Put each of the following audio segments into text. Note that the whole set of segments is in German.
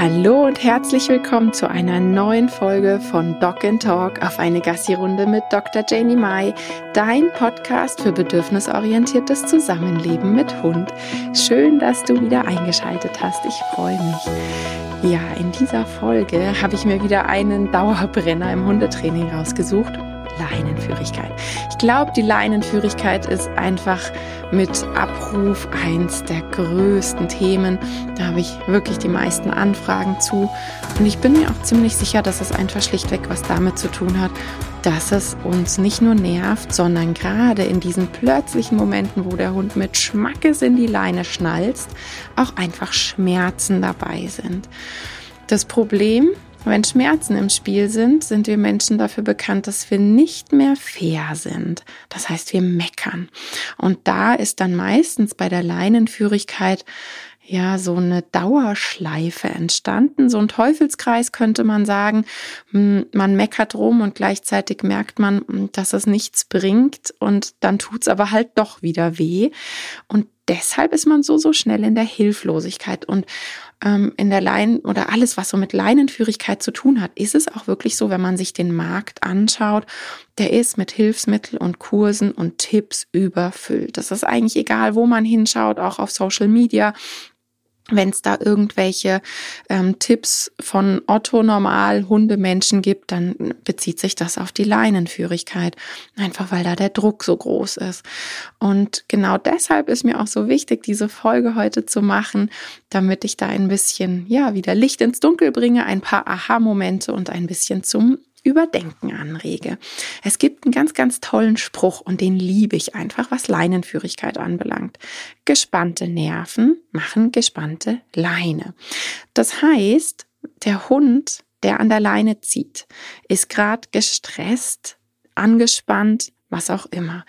Hallo und herzlich willkommen zu einer neuen Folge von Dog and Talk auf eine Gassi-Runde mit Dr. Janie Mai, dein Podcast für bedürfnisorientiertes Zusammenleben mit Hund. Schön, dass du wieder eingeschaltet hast. Ich freue mich. Ja, in dieser Folge habe ich mir wieder einen Dauerbrenner im Hundetraining rausgesucht Leinenführigkeit. Ich glaube, die Leinenführigkeit ist einfach mit Abruf eins der größten Themen. Da habe ich wirklich die meisten Anfragen zu. Und ich bin mir auch ziemlich sicher, dass es einfach schlichtweg was damit zu tun hat, dass es uns nicht nur nervt, sondern gerade in diesen plötzlichen Momenten, wo der Hund mit Schmackes in die Leine schnalzt, auch einfach Schmerzen dabei sind. Das Problem wenn Schmerzen im Spiel sind, sind wir Menschen dafür bekannt, dass wir nicht mehr fair sind. Das heißt, wir meckern. Und da ist dann meistens bei der Leinenführigkeit ja so eine Dauerschleife entstanden, so ein Teufelskreis könnte man sagen. Hm, man meckert rum und gleichzeitig merkt man, hm, dass es nichts bringt und dann tut's aber halt doch wieder weh. Und deshalb ist man so, so schnell in der Hilflosigkeit und ähm, in der Leinen oder alles, was so mit Leinenführigkeit zu tun hat, ist es auch wirklich so, wenn man sich den Markt anschaut, der ist mit Hilfsmitteln und Kursen und Tipps überfüllt. Das ist eigentlich egal, wo man hinschaut, auch auf Social Media wenn es da irgendwelche ähm, Tipps von Otto Normal Hundemenschen gibt, dann bezieht sich das auf die Leinenführigkeit, einfach weil da der Druck so groß ist. Und genau deshalb ist mir auch so wichtig, diese Folge heute zu machen, damit ich da ein bisschen, ja, wieder Licht ins Dunkel bringe, ein paar Aha-Momente und ein bisschen zum Überdenken anrege. Es gibt einen ganz, ganz tollen Spruch und den liebe ich einfach, was Leinenführigkeit anbelangt. Gespannte Nerven machen gespannte Leine. Das heißt, der Hund, der an der Leine zieht, ist gerade gestresst, angespannt, was auch immer.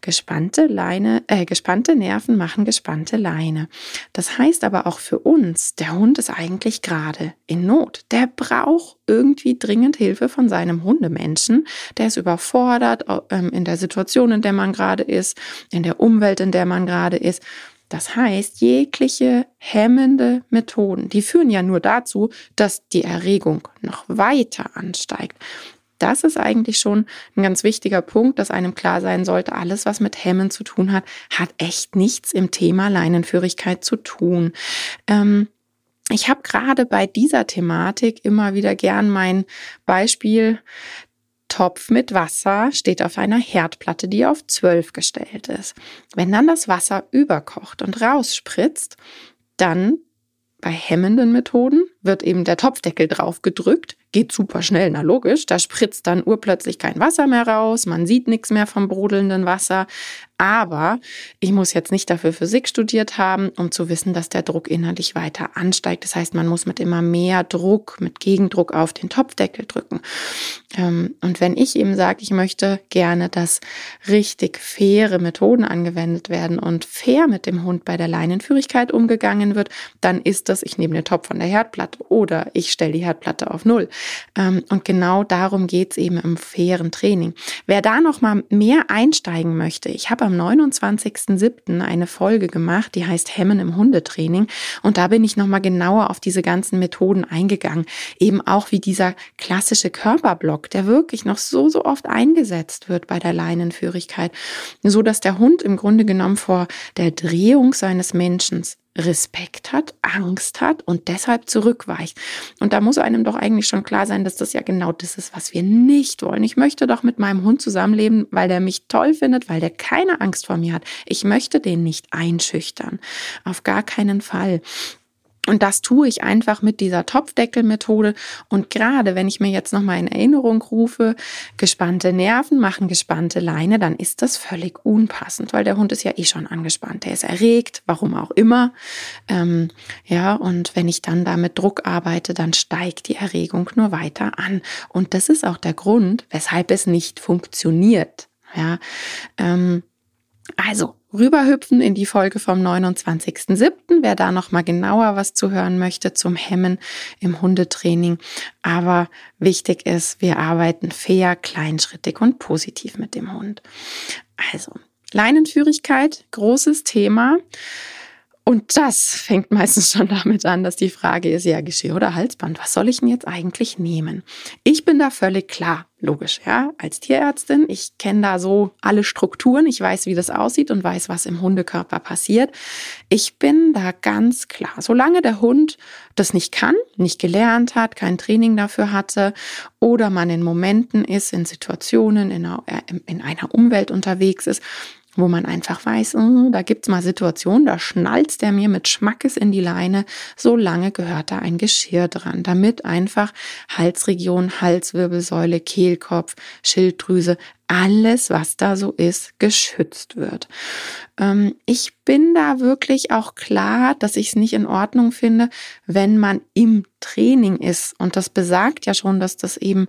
Gespannte Leine, äh, gespannte Nerven machen gespannte Leine. Das heißt aber auch für uns, der Hund ist eigentlich gerade in Not. Der braucht irgendwie dringend Hilfe von seinem Hundemenschen. Der ist überfordert ähm, in der Situation, in der man gerade ist, in der Umwelt, in der man gerade ist. Das heißt, jegliche hemmende Methoden, die führen ja nur dazu, dass die Erregung noch weiter ansteigt das ist eigentlich schon ein ganz wichtiger Punkt, dass einem klar sein sollte, alles, was mit Hemmen zu tun hat, hat echt nichts im Thema Leinenführigkeit zu tun. Ähm, ich habe gerade bei dieser Thematik immer wieder gern mein Beispiel Topf mit Wasser steht auf einer Herdplatte, die auf 12 gestellt ist. Wenn dann das Wasser überkocht und rausspritzt, dann bei hemmenden Methoden wird eben der Topfdeckel drauf gedrückt, geht super schnell, na logisch, da spritzt dann urplötzlich kein Wasser mehr raus, man sieht nichts mehr vom brodelnden Wasser, aber ich muss jetzt nicht dafür Physik studiert haben, um zu wissen, dass der Druck innerlich weiter ansteigt. Das heißt, man muss mit immer mehr Druck, mit Gegendruck auf den Topfdeckel drücken. Ähm, und wenn ich eben sage, ich möchte gerne, dass richtig faire Methoden angewendet werden und fair mit dem Hund bei der Leinenführigkeit umgegangen wird, dann ist das, ich nehme den Topf von der Herdplatte oder ich stelle die Herdplatte auf Null. Ähm, und genau darum geht es eben im fairen Training. Wer da noch mal mehr einsteigen möchte, ich habe am 29.07. eine Folge gemacht, die heißt Hemmen im Hundetraining. Und da bin ich nochmal genauer auf diese ganzen Methoden eingegangen. Eben auch wie dieser klassische Körperblock, der wirklich noch so, so oft eingesetzt wird bei der Leinenführigkeit. So dass der Hund im Grunde genommen vor der Drehung seines Menschen Respekt hat, Angst hat und deshalb zurückweicht. Und da muss einem doch eigentlich schon klar sein, dass das ja genau das ist, was wir nicht wollen. Ich möchte doch mit meinem Hund zusammenleben, weil der mich toll findet, weil der keine Angst vor mir hat. Ich möchte den nicht einschüchtern. Auf gar keinen Fall. Und das tue ich einfach mit dieser Topfdeckelmethode. Und gerade wenn ich mir jetzt nochmal in Erinnerung rufe, gespannte Nerven machen gespannte Leine, dann ist das völlig unpassend, weil der Hund ist ja eh schon angespannt. Der ist erregt, warum auch immer. Ähm, ja, und wenn ich dann da mit Druck arbeite, dann steigt die Erregung nur weiter an. Und das ist auch der Grund, weshalb es nicht funktioniert. Ja, ähm, also rüberhüpfen in die Folge vom 29.07., wer da noch mal genauer was zu hören möchte zum Hemmen im Hundetraining. Aber wichtig ist, wir arbeiten fair, kleinschrittig und positiv mit dem Hund. Also, Leinenführigkeit, großes Thema. Und das fängt meistens schon damit an, dass die Frage ist, ja, Geschirr oder Halsband, was soll ich denn jetzt eigentlich nehmen? Ich bin da völlig klar, logisch, ja, als Tierärztin. Ich kenne da so alle Strukturen, ich weiß, wie das aussieht und weiß, was im Hundekörper passiert. Ich bin da ganz klar. Solange der Hund das nicht kann, nicht gelernt hat, kein Training dafür hatte oder man in Momenten ist, in Situationen, in einer, in einer Umwelt unterwegs ist, wo man einfach weiß, oh, da gibt's mal Situationen, da schnalzt er mir mit Schmackes in die Leine, so lange gehört da ein Geschirr dran, damit einfach Halsregion, Halswirbelsäule, Kehlkopf, Schilddrüse, alles, was da so ist, geschützt wird. Ähm, ich bin da wirklich auch klar, dass ich es nicht in Ordnung finde, wenn man im Training ist. Und das besagt ja schon, dass das eben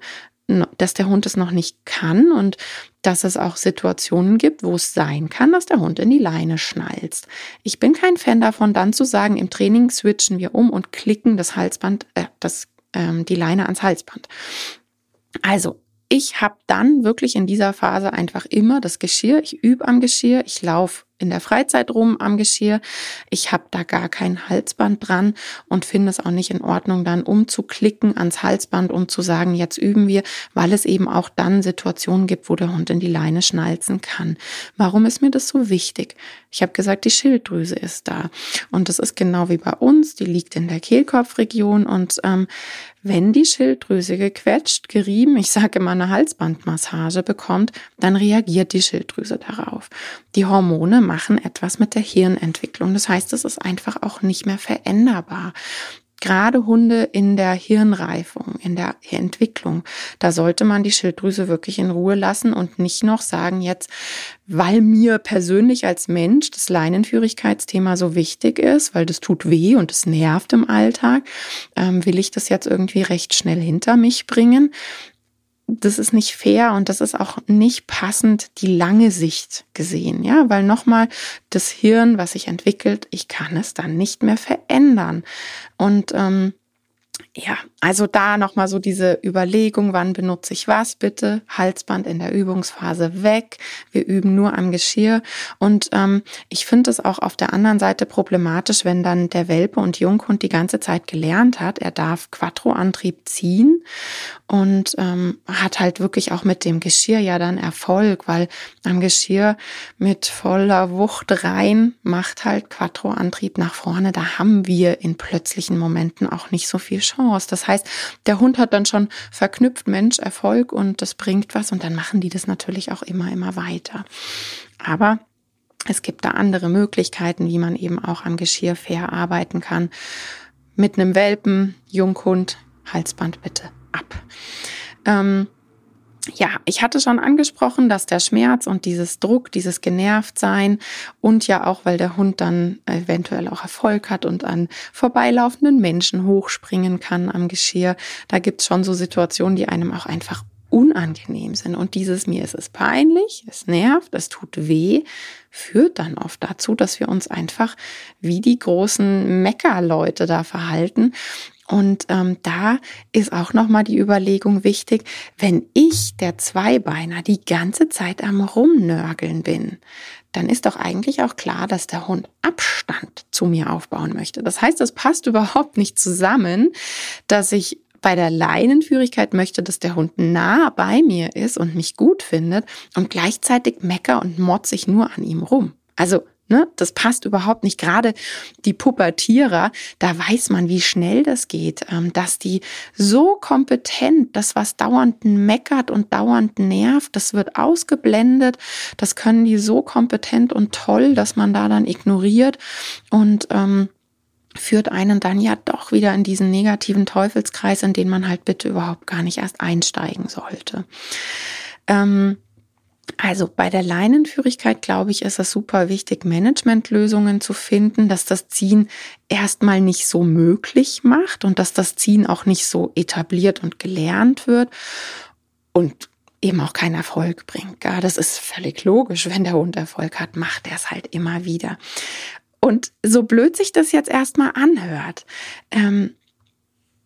dass der Hund es noch nicht kann und dass es auch Situationen gibt, wo es sein kann, dass der Hund in die Leine schnalzt. Ich bin kein Fan davon, dann zu sagen, im Training switchen wir um und klicken das Halsband, äh, das, ähm, die Leine ans Halsband. Also ich habe dann wirklich in dieser Phase einfach immer das Geschirr. Ich übe am Geschirr, ich laufe in der Freizeit rum am Geschirr. Ich habe da gar kein Halsband dran und finde es auch nicht in Ordnung, dann umzuklicken ans Halsband, um zu sagen, jetzt üben wir, weil es eben auch dann Situationen gibt, wo der Hund in die Leine schnalzen kann. Warum ist mir das so wichtig? Ich habe gesagt, die Schilddrüse ist da. Und das ist genau wie bei uns, die liegt in der Kehlkopfregion. Und ähm, wenn die Schilddrüse gequetscht, gerieben, ich sage immer eine Halsbandmassage bekommt, dann reagiert die Schilddrüse darauf. Die Hormone machen etwas mit der Hirnentwicklung. Das heißt, es ist einfach auch nicht mehr veränderbar. Gerade Hunde in der Hirnreifung, in der Entwicklung, da sollte man die Schilddrüse wirklich in Ruhe lassen und nicht noch sagen, jetzt, weil mir persönlich als Mensch das Leinenführigkeitsthema so wichtig ist, weil das tut weh und es nervt im Alltag, ähm, will ich das jetzt irgendwie recht schnell hinter mich bringen das ist nicht fair und das ist auch nicht passend die lange Sicht gesehen, ja, weil nochmal das Hirn, was sich entwickelt, ich kann es dann nicht mehr verändern. Und ähm, ja, also da nochmal so diese Überlegung, wann benutze ich was bitte? Halsband in der Übungsphase weg. Wir üben nur am Geschirr. Und ähm, ich finde es auch auf der anderen Seite problematisch, wenn dann der Welpe und Junghund die ganze Zeit gelernt hat, er darf Quattro-Antrieb ziehen und ähm, hat halt wirklich auch mit dem Geschirr ja dann Erfolg, weil am Geschirr mit voller Wucht rein macht halt Quattro-Antrieb nach vorne. Da haben wir in plötzlichen Momenten auch nicht so viel Chance. Chance. Das heißt, der Hund hat dann schon verknüpft Mensch, Erfolg und das bringt was und dann machen die das natürlich auch immer, immer weiter. Aber es gibt da andere Möglichkeiten, wie man eben auch am Geschirr fair arbeiten kann. Mit einem Welpen, Junghund, Halsband bitte ab. Ähm, ja, ich hatte schon angesprochen, dass der Schmerz und dieses Druck, dieses Genervtsein und ja auch, weil der Hund dann eventuell auch Erfolg hat und an vorbeilaufenden Menschen hochspringen kann am Geschirr, da gibt's schon so Situationen, die einem auch einfach unangenehm sind. Und dieses mir ist es peinlich, es nervt, es tut weh, führt dann oft dazu, dass wir uns einfach wie die großen Meckerleute da verhalten und ähm, da ist auch nochmal die Überlegung wichtig, wenn ich der Zweibeiner die ganze Zeit am Rumnörgeln bin, dann ist doch eigentlich auch klar, dass der Hund Abstand zu mir aufbauen möchte. Das heißt, es passt überhaupt nicht zusammen, dass ich bei der Leinenführigkeit möchte, dass der Hund nah bei mir ist und mich gut findet und gleichzeitig mecker und motzig nur an ihm rum. Also Ne? Das passt überhaupt nicht. Gerade die Pubertierer, da weiß man, wie schnell das geht, ähm, dass die so kompetent, das was dauernd meckert und dauernd nervt, das wird ausgeblendet. Das können die so kompetent und toll, dass man da dann ignoriert und ähm, führt einen dann ja doch wieder in diesen negativen Teufelskreis, in den man halt bitte überhaupt gar nicht erst einsteigen sollte. Ähm, also bei der Leinenführigkeit, glaube ich, ist es super wichtig, Managementlösungen zu finden, dass das Ziehen erstmal nicht so möglich macht und dass das Ziehen auch nicht so etabliert und gelernt wird und eben auch keinen Erfolg bringt. Ja, das ist völlig logisch. Wenn der Hund Erfolg hat, macht er es halt immer wieder. Und so blöd sich das jetzt erstmal anhört, ähm,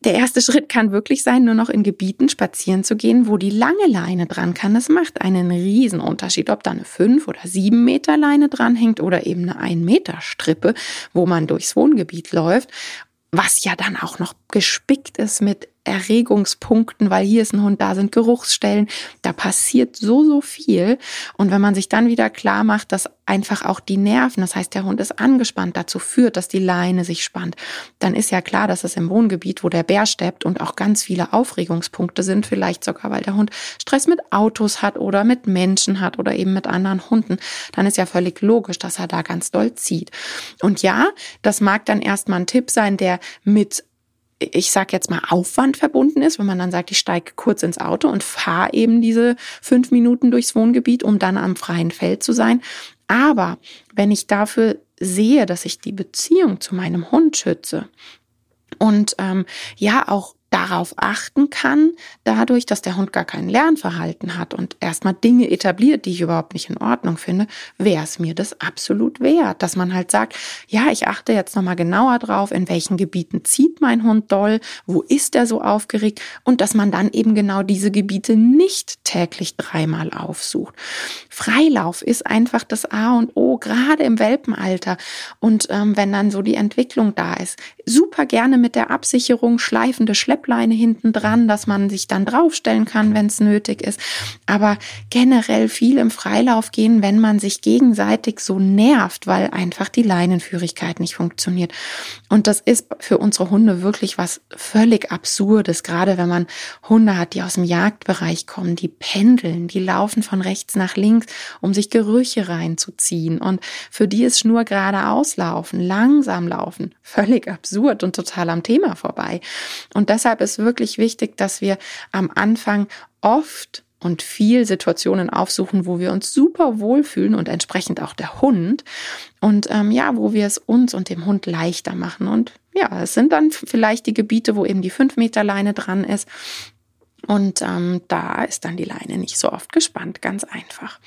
Der erste Schritt kann wirklich sein, nur noch in Gebieten spazieren zu gehen, wo die lange Leine dran kann. Das macht einen riesen Unterschied, ob da eine 5 oder 7 Meter Leine dranhängt oder eben eine 1 Meter Strippe, wo man durchs Wohngebiet läuft was ja dann auch noch gespickt ist mit Erregungspunkten, weil hier ist ein Hund, da sind Geruchsstellen, da passiert so, so viel. Und wenn man sich dann wieder klar macht, dass einfach auch die Nerven, das heißt, der Hund ist angespannt, dazu führt, dass die Leine sich spannt, dann ist ja klar, dass es im Wohngebiet, wo der Bär steppt und auch ganz viele Aufregungspunkte sind, vielleicht sogar, weil der Hund Stress mit Autos hat oder mit Menschen hat oder eben mit anderen Hunden, dann ist ja völlig logisch, dass er da ganz doll zieht. Und ja, das mag dann erstmal ein Tipp sein, der mit ich sag jetzt mal, Aufwand verbunden ist, wenn man dann sagt, ich steige kurz ins Auto und fahre eben diese fünf Minuten durchs Wohngebiet, um dann am freien Feld zu sein. Aber wenn ich dafür sehe, dass ich die Beziehung zu meinem Hund schütze und ähm, ja auch darauf achten kann, dadurch, dass der Hund gar kein Lernverhalten hat und erstmal Dinge etabliert, die ich überhaupt nicht in Ordnung finde, wäre es mir das absolut wert, dass man halt sagt, ja, ich achte jetzt nochmal genauer drauf, in welchen Gebieten zieht mein Hund doll, wo ist er so aufgeregt und dass man dann eben genau diese Gebiete nicht täglich dreimal aufsucht. Freilauf ist einfach das A und O, gerade im Welpenalter und ähm, wenn dann so die Entwicklung da ist, super gerne mit der Absicherung schleifende Schlepp Schleppleine hinten dran, dass man sich dann draufstellen kann, wenn es nötig ist. Aber generell viel im Freilauf gehen, wenn man sich gegenseitig so nervt, weil einfach die Leinenführigkeit nicht funktioniert. Und das ist für unsere Hunde wirklich was völlig Absurdes, gerade wenn man Hunde hat, die aus dem Jagdbereich kommen, die pendeln, die laufen von rechts nach links, um sich Gerüche reinzuziehen. Und für die ist Schnur geradeaus laufen, langsam laufen, völlig absurd und total am Thema vorbei. Und deshalb deshalb ist wirklich wichtig, dass wir am Anfang oft und viel Situationen aufsuchen, wo wir uns super wohlfühlen und entsprechend auch der Hund. Und ähm, ja, wo wir es uns und dem Hund leichter machen. Und ja, es sind dann vielleicht die Gebiete, wo eben die 5 Meter Leine dran ist. Und ähm, da ist dann die Leine nicht so oft gespannt, ganz einfach.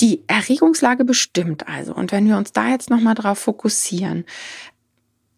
Die Erregungslage bestimmt also. Und wenn wir uns da jetzt nochmal drauf fokussieren,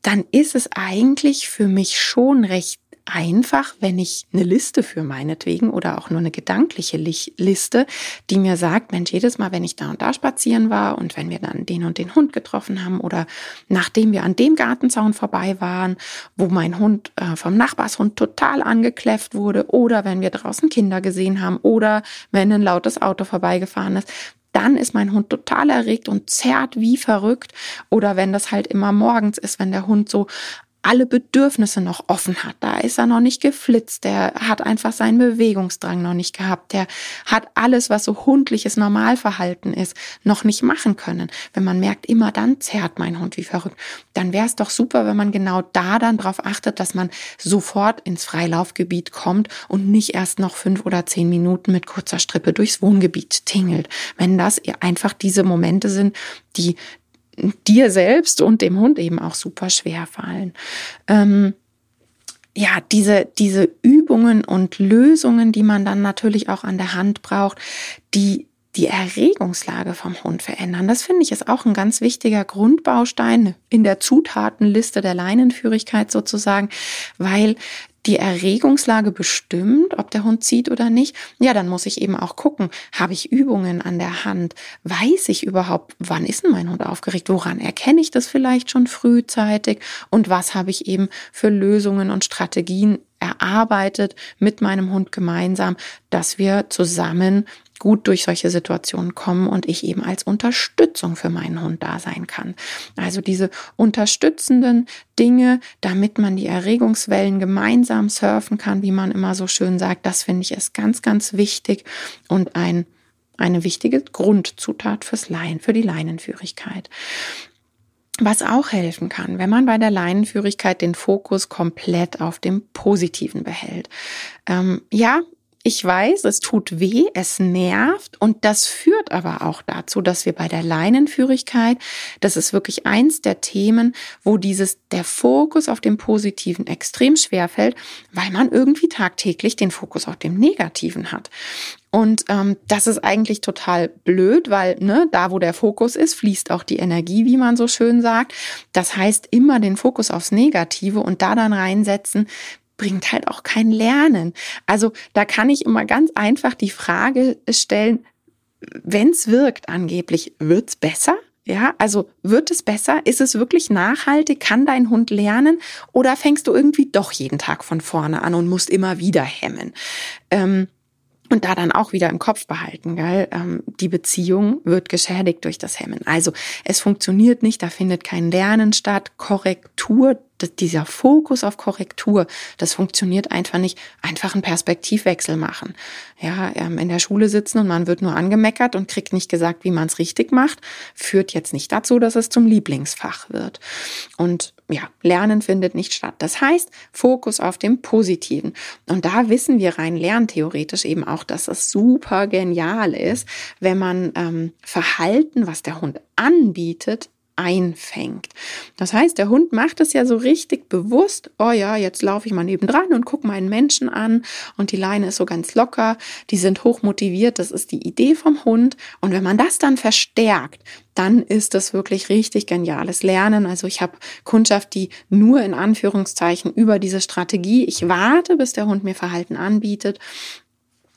dann ist es eigentlich für mich schon recht einfach, wenn ich eine Liste für meinetwegen oder auch nur eine gedankliche Liste, die mir sagt, Mensch, jedes Mal, wenn ich da und da spazieren war und wenn wir dann den und den Hund getroffen haben oder nachdem wir an dem Gartenzaun vorbei waren, wo mein Hund äh, vom Nachbarshund total angekläfft wurde oder wenn wir draußen Kinder gesehen haben oder wenn ein lautes Auto vorbeigefahren ist, dann ist mein Hund total erregt und zerrt wie verrückt. Oder wenn das halt immer morgens ist, wenn der Hund so alle Bedürfnisse noch offen hat. Da ist er noch nicht geflitzt. Der hat einfach seinen Bewegungsdrang noch nicht gehabt. Der hat alles, was so hundliches Normalverhalten ist, noch nicht machen können. Wenn man merkt, immer dann zerrt mein Hund wie verrückt, dann wäre es doch super, wenn man genau da dann darauf achtet, dass man sofort ins Freilaufgebiet kommt und nicht erst noch fünf oder zehn Minuten mit kurzer Strippe durchs Wohngebiet tingelt. Wenn das einfach diese Momente sind, die dir selbst und dem Hund eben auch super schwer fallen. Ähm, ja, diese, diese Übungen und Lösungen, die man dann natürlich auch an der Hand braucht, die die Erregungslage vom Hund verändern. Das finde ich ist auch ein ganz wichtiger Grundbaustein in der Zutatenliste der Leinenführigkeit sozusagen, weil die Erregungslage bestimmt, ob der Hund zieht oder nicht, ja, dann muss ich eben auch gucken, habe ich Übungen an der Hand? Weiß ich überhaupt, wann ist denn mein Hund aufgeregt? Woran erkenne ich das vielleicht schon frühzeitig? Und was habe ich eben für Lösungen und Strategien erarbeitet mit meinem Hund gemeinsam, dass wir zusammen gut durch solche Situationen kommen und ich eben als Unterstützung für meinen Hund da sein kann. Also diese unterstützenden Dinge, damit man die Erregungswellen gemeinsam surfen kann, wie man immer so schön sagt, das finde ich ist ganz, ganz wichtig und ein, eine wichtige Grundzutat fürs Leinen, für die Leinenführigkeit. Was auch helfen kann, wenn man bei der Leinenführigkeit den Fokus komplett auf dem Positiven behält. Ähm, ja, ich weiß, es tut weh, es nervt und das führt aber auch dazu, dass wir bei der Leinenführigkeit, das ist wirklich eins der Themen, wo dieses, der Fokus auf dem Positiven extrem schwer fällt, weil man irgendwie tagtäglich den Fokus auf dem Negativen hat. Und ähm, das ist eigentlich total blöd, weil ne, da, wo der Fokus ist, fließt auch die Energie, wie man so schön sagt. Das heißt, immer den Fokus aufs Negative und da dann reinsetzen, bringt halt auch kein Lernen. Also da kann ich immer ganz einfach die Frage stellen, wenn es wirkt angeblich, wird's besser? Ja, also wird es besser? Ist es wirklich nachhaltig? Kann dein Hund lernen? Oder fängst du irgendwie doch jeden Tag von vorne an und musst immer wieder hemmen? Ähm, und da dann auch wieder im Kopf behalten, gell? Ähm, die Beziehung wird geschädigt durch das Hemmen. Also es funktioniert nicht, da findet kein Lernen statt. Korrektur dieser Fokus auf Korrektur, das funktioniert einfach nicht. Einfach einen Perspektivwechsel machen. Ja, ähm, in der Schule sitzen und man wird nur angemeckert und kriegt nicht gesagt, wie man es richtig macht, führt jetzt nicht dazu, dass es zum Lieblingsfach wird. Und ja, Lernen findet nicht statt. Das heißt, Fokus auf dem Positiven. Und da wissen wir rein lerntheoretisch eben auch, dass es super genial ist, wenn man ähm, Verhalten, was der Hund anbietet, einfängt. Das heißt, der Hund macht es ja so richtig bewusst, oh ja, jetzt laufe ich mal nebendran und gucke meinen Menschen an und die Leine ist so ganz locker, die sind hoch motiviert, das ist die Idee vom Hund und wenn man das dann verstärkt, dann ist das wirklich richtig geniales Lernen. Also ich habe Kundschaft, die nur in Anführungszeichen über diese Strategie, ich warte, bis der Hund mir Verhalten anbietet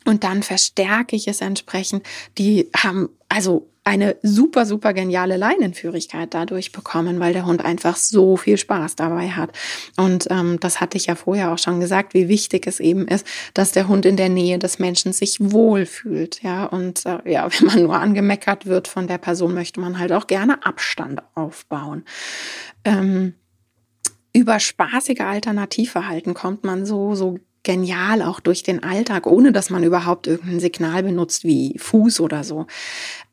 und dann verstärke ich es entsprechend. Die haben also eine super, super geniale Leinenführigkeit dadurch bekommen, weil der Hund einfach so viel Spaß dabei hat. Und ähm, das hatte ich ja vorher auch schon gesagt, wie wichtig es eben ist, dass der Hund in der Nähe des Menschen sich wohlfühlt. Ja, und äh, ja, wenn man nur angemeckert wird von der Person, möchte man halt auch gerne Abstand aufbauen. Ähm, über spaßige Alternativverhalten kommt man so, so genial auch durch den Alltag, ohne dass man überhaupt irgendein Signal benutzt wie Fuß oder so.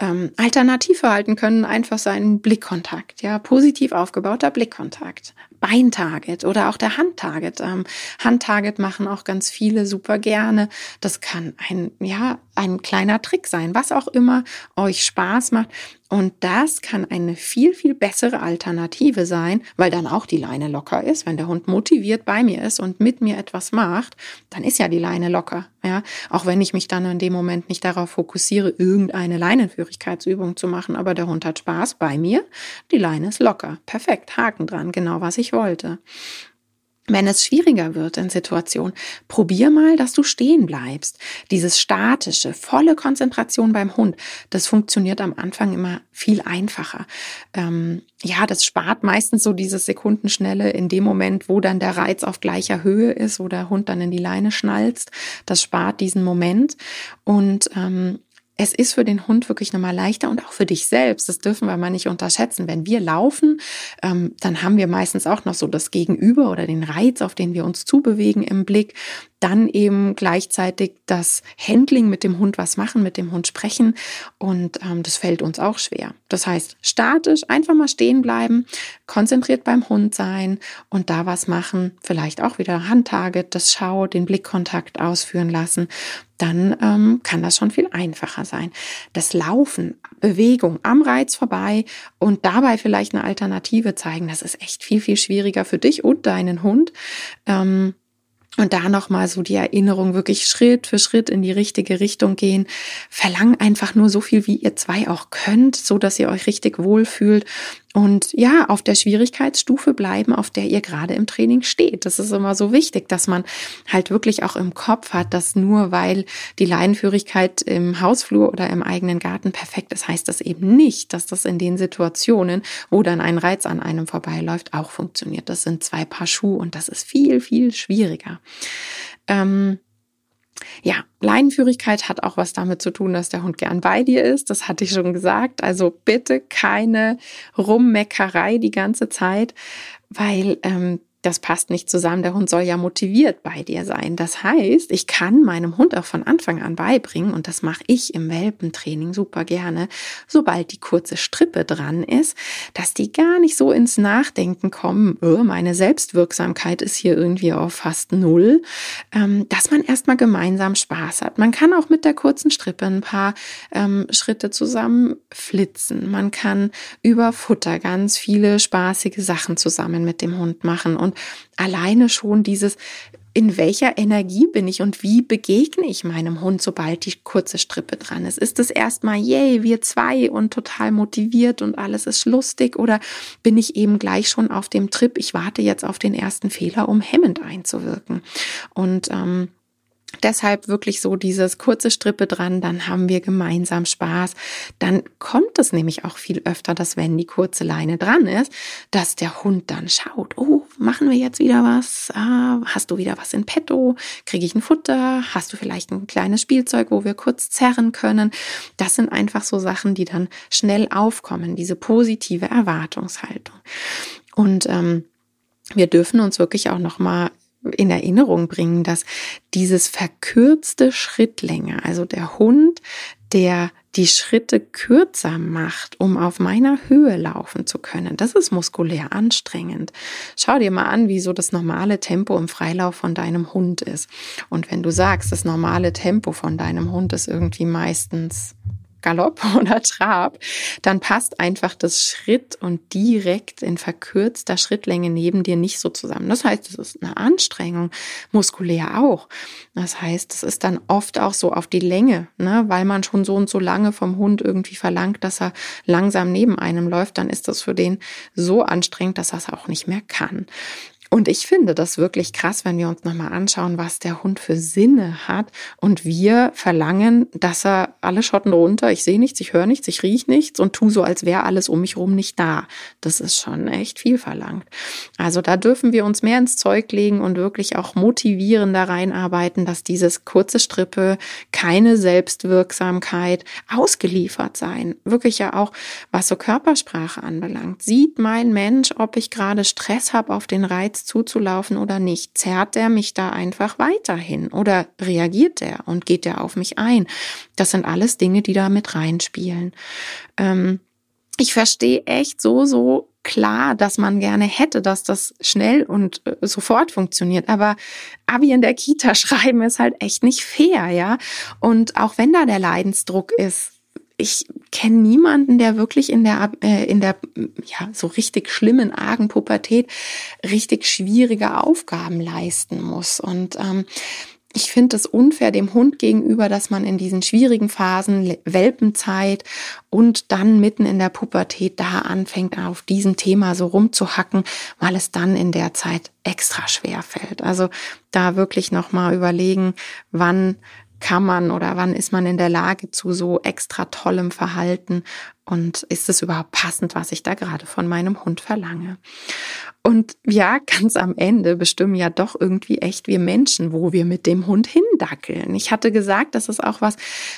Ähm, Alternativverhalten können einfach sein Blickkontakt, ja, positiv aufgebauter Blickkontakt, Beintarget oder auch der Handtarget. Ähm, Handtarget machen auch ganz viele super gerne. Das kann ein, ja, ein kleiner Trick sein, was auch immer euch Spaß macht. Und das kann eine viel, viel bessere Alternative sein, weil dann auch die Leine locker ist. Wenn der Hund motiviert bei mir ist und mit mir etwas macht, dann ist ja die Leine locker. Ja, auch wenn ich mich dann in dem Moment nicht darauf fokussiere, irgendeine Leinenführigkeitsübung zu machen, aber der Hund hat Spaß bei mir. Die Leine ist locker. Perfekt. Haken dran. Genau was ich wollte. Wenn es schwieriger wird in Situationen, probier mal, dass du stehen bleibst. Dieses statische, volle Konzentration beim Hund, das funktioniert am Anfang immer viel einfacher. Ähm, ja, das spart meistens so dieses Sekundenschnelle in dem Moment, wo dann der Reiz auf gleicher Höhe ist, wo der Hund dann in die Leine schnalzt. Das spart diesen Moment. Und ähm, es ist für den Hund wirklich nochmal leichter und auch für dich selbst. Das dürfen wir mal nicht unterschätzen. Wenn wir laufen, ähm, dann haben wir meistens auch noch so das Gegenüber oder den Reiz, auf den wir uns zubewegen im Blick dann eben gleichzeitig das Handling mit dem Hund was machen, mit dem Hund sprechen und ähm, das fällt uns auch schwer. Das heißt, statisch einfach mal stehen bleiben, konzentriert beim Hund sein und da was machen, vielleicht auch wieder Handtarget, das Schau, den Blickkontakt ausführen lassen, dann ähm, kann das schon viel einfacher sein. Das Laufen, Bewegung am Reiz vorbei und dabei vielleicht eine Alternative zeigen, das ist echt viel, viel schwieriger für dich und deinen Hund. Ähm, und da nochmal so die Erinnerung wirklich Schritt für Schritt in die richtige Richtung gehen. Verlang einfach nur so viel, wie ihr zwei auch könnt, so dass ihr euch richtig wohlfühlt und ja, auf der Schwierigkeitsstufe bleiben, auf der ihr gerade im Training steht. Das ist immer so wichtig, dass man halt wirklich auch im Kopf hat, dass nur weil die Leinenführigkeit im Hausflur oder im eigenen Garten perfekt ist, heißt das eben nicht, dass das in den Situationen, wo dann ein Reiz an einem vorbeiläuft, auch funktioniert. Das sind zwei Paar Schuhe und das ist viel, viel schwieriger. Ähm, ja, Leinenführigkeit hat auch was damit zu tun, dass der Hund gern bei dir ist. Das hatte ich schon gesagt. Also bitte keine Rummeckerei die ganze Zeit, weil ähm, das passt nicht zusammen. Der Hund soll ja motiviert bei dir sein. Das heißt, ich kann meinem Hund auch von Anfang an beibringen, und das mache ich im Welpentraining super gerne, sobald die kurze Strippe dran ist, dass die gar nicht so ins Nachdenken kommen, oh, meine Selbstwirksamkeit ist hier irgendwie auf fast null, ähm, dass man erstmal gemeinsam Spaß hat. Man kann auch mit der kurzen Strippe ein paar ähm, Schritte zusammen flitzen. Man kann über Futter ganz viele spaßige Sachen zusammen mit dem Hund machen und alleine schon dieses in welcher Energie bin ich und wie begegne ich meinem Hund, sobald die kurze Strippe dran ist? Ist es erstmal, yay, wir zwei und total motiviert und alles ist lustig oder bin ich eben gleich schon auf dem Trip, ich warte jetzt auf den ersten Fehler, um hemmend einzuwirken? Und ähm, Deshalb wirklich so dieses kurze Strippe dran, dann haben wir gemeinsam Spaß. Dann kommt es nämlich auch viel öfter, dass wenn die kurze Leine dran ist, dass der Hund dann schaut, oh, machen wir jetzt wieder was? Ah, hast du wieder was in petto? Kriege ich ein Futter? Hast du vielleicht ein kleines Spielzeug, wo wir kurz zerren können? Das sind einfach so Sachen, die dann schnell aufkommen, diese positive Erwartungshaltung. Und ähm, wir dürfen uns wirklich auch noch mal in Erinnerung bringen, dass dieses verkürzte Schrittlänge, also der Hund, der die Schritte kürzer macht, um auf meiner Höhe laufen zu können. Das ist muskulär anstrengend. Schau dir mal an, wie so das normale Tempo im Freilauf von deinem Hund ist. Und wenn du sagst, das normale Tempo von deinem Hund ist irgendwie meistens Galopp oder Trab, dann passt einfach das Schritt und direkt in verkürzter Schrittlänge neben dir nicht so zusammen. Das heißt, es ist eine Anstrengung, muskulär auch. Das heißt, es ist dann oft auch so auf die Länge, ne? weil man schon so und so lange vom Hund irgendwie verlangt, dass er langsam neben einem läuft, dann ist das für den so anstrengend, dass er es auch nicht mehr kann. Und ich finde das wirklich krass, wenn wir uns nochmal anschauen, was der Hund für Sinne hat. Und wir verlangen, dass er alle Schotten runter, ich sehe nichts, ich höre nichts, ich rieche nichts und tu so, als wäre alles um mich rum nicht da. Das ist schon echt viel verlangt. Also da dürfen wir uns mehr ins Zeug legen und wirklich auch motivieren da reinarbeiten, dass dieses kurze Strippe keine Selbstwirksamkeit ausgeliefert sein. Wirklich ja auch, was so Körpersprache anbelangt. Sieht mein Mensch, ob ich gerade Stress habe auf den Reiz Reiz zuzulaufen oder nicht? Zerrt er mich da einfach weiterhin oder reagiert er und geht er auf mich ein? Das sind alles Dinge, die da mit reinspielen. Ähm, ich verstehe echt so, so klar, dass man gerne hätte, dass das schnell und äh, sofort funktioniert. Aber Abi in der Kita schreiben ist halt echt nicht fair, ja. Und auch wenn da der Leidensdruck ist, ich kenne niemanden, der wirklich in der, äh, in der, ja, so richtig schlimmen, argen Pubertät richtig schwierige Aufgaben leisten muss. Und ähm, ich finde es unfair dem Hund gegenüber, dass man in diesen schwierigen Phasen, Welpenzeit und dann mitten in der Pubertät da anfängt, auf diesem Thema so rumzuhacken, weil es dann in der Zeit extra schwer fällt. Also da wirklich nochmal überlegen, wann kann man oder wann ist man in der Lage zu so extra tollem Verhalten und ist es überhaupt passend, was ich da gerade von meinem Hund verlange? Und ja, ganz am Ende bestimmen ja doch irgendwie echt wir Menschen, wo wir mit dem Hund hindackeln. Ich hatte gesagt, dass es auch was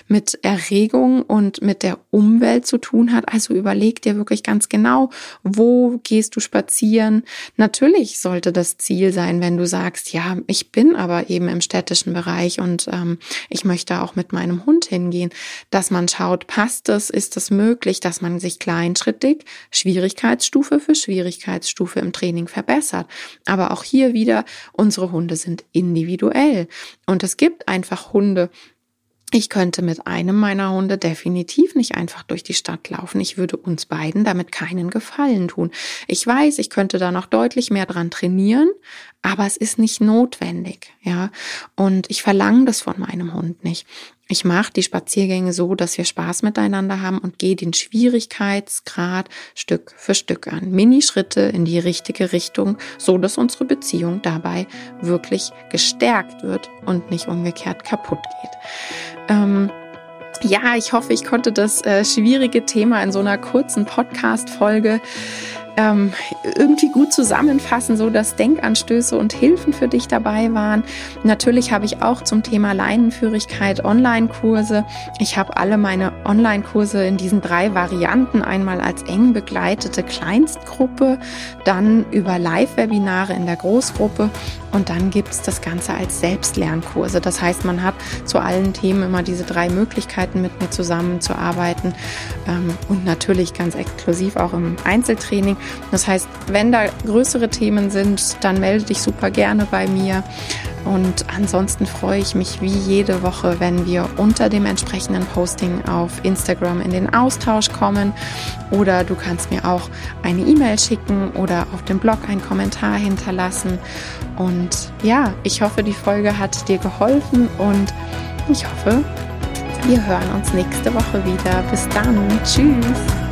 mit Erregung und mit der Umwelt zu tun hat. Also überleg dir wirklich ganz genau, wo gehst du spazieren? Natürlich sollte das Ziel sein, wenn du sagst, ja, ich bin aber eben im städtischen Bereich und ähm, ich möchte auch mit meinem Hund hingehen, dass man schaut, passt es, ist es möglich, dass man sich kleinschrittig Schwierigkeitsstufe für Schwierigkeitsstufe im Training Training verbessert. Aber auch hier wieder, unsere Hunde sind individuell. Und es gibt einfach Hunde, ich könnte mit einem meiner Hunde definitiv nicht einfach durch die Stadt laufen. Ich würde uns beiden damit keinen Gefallen tun. Ich weiß, ich könnte da noch deutlich mehr dran trainieren, aber es ist nicht notwendig, ja. Und ich verlange das von meinem Hund nicht. Ich mache die Spaziergänge so, dass wir Spaß miteinander haben und gehe den Schwierigkeitsgrad Stück für Stück an. Mini-Schritte in die richtige Richtung, so dass unsere Beziehung dabei wirklich gestärkt wird und nicht umgekehrt kaputt geht. Ähm, ja, ich hoffe, ich konnte das äh, schwierige Thema in so einer kurzen Podcast-Folge ähm, irgendwie gut zusammenfassen, so dass Denkanstöße und Hilfen für dich dabei waren. Natürlich habe ich auch zum Thema Leinenführigkeit Online-Kurse. Ich habe alle meine Online-Kurse in diesen drei Varianten einmal als eng begleitete Kleinstgruppe, dann über Live-Webinare in der Großgruppe und dann gibt es das Ganze als Selbstlernkurse. Das heißt, man hat zu allen Themen immer diese drei Möglichkeiten mit mir zusammenzuarbeiten ähm, und natürlich ganz exklusiv auch im Einzeltraining. Das heißt, wenn da größere Themen sind, dann melde dich super gerne bei mir. Und ansonsten freue ich mich wie jede Woche, wenn wir unter dem entsprechenden Posting auf Instagram in den Austausch kommen. Oder du kannst mir auch eine E-Mail schicken oder auf dem Blog einen Kommentar hinterlassen. Und ja, ich hoffe, die Folge hat dir geholfen und ich hoffe, wir hören uns nächste Woche wieder. Bis dann. Tschüss.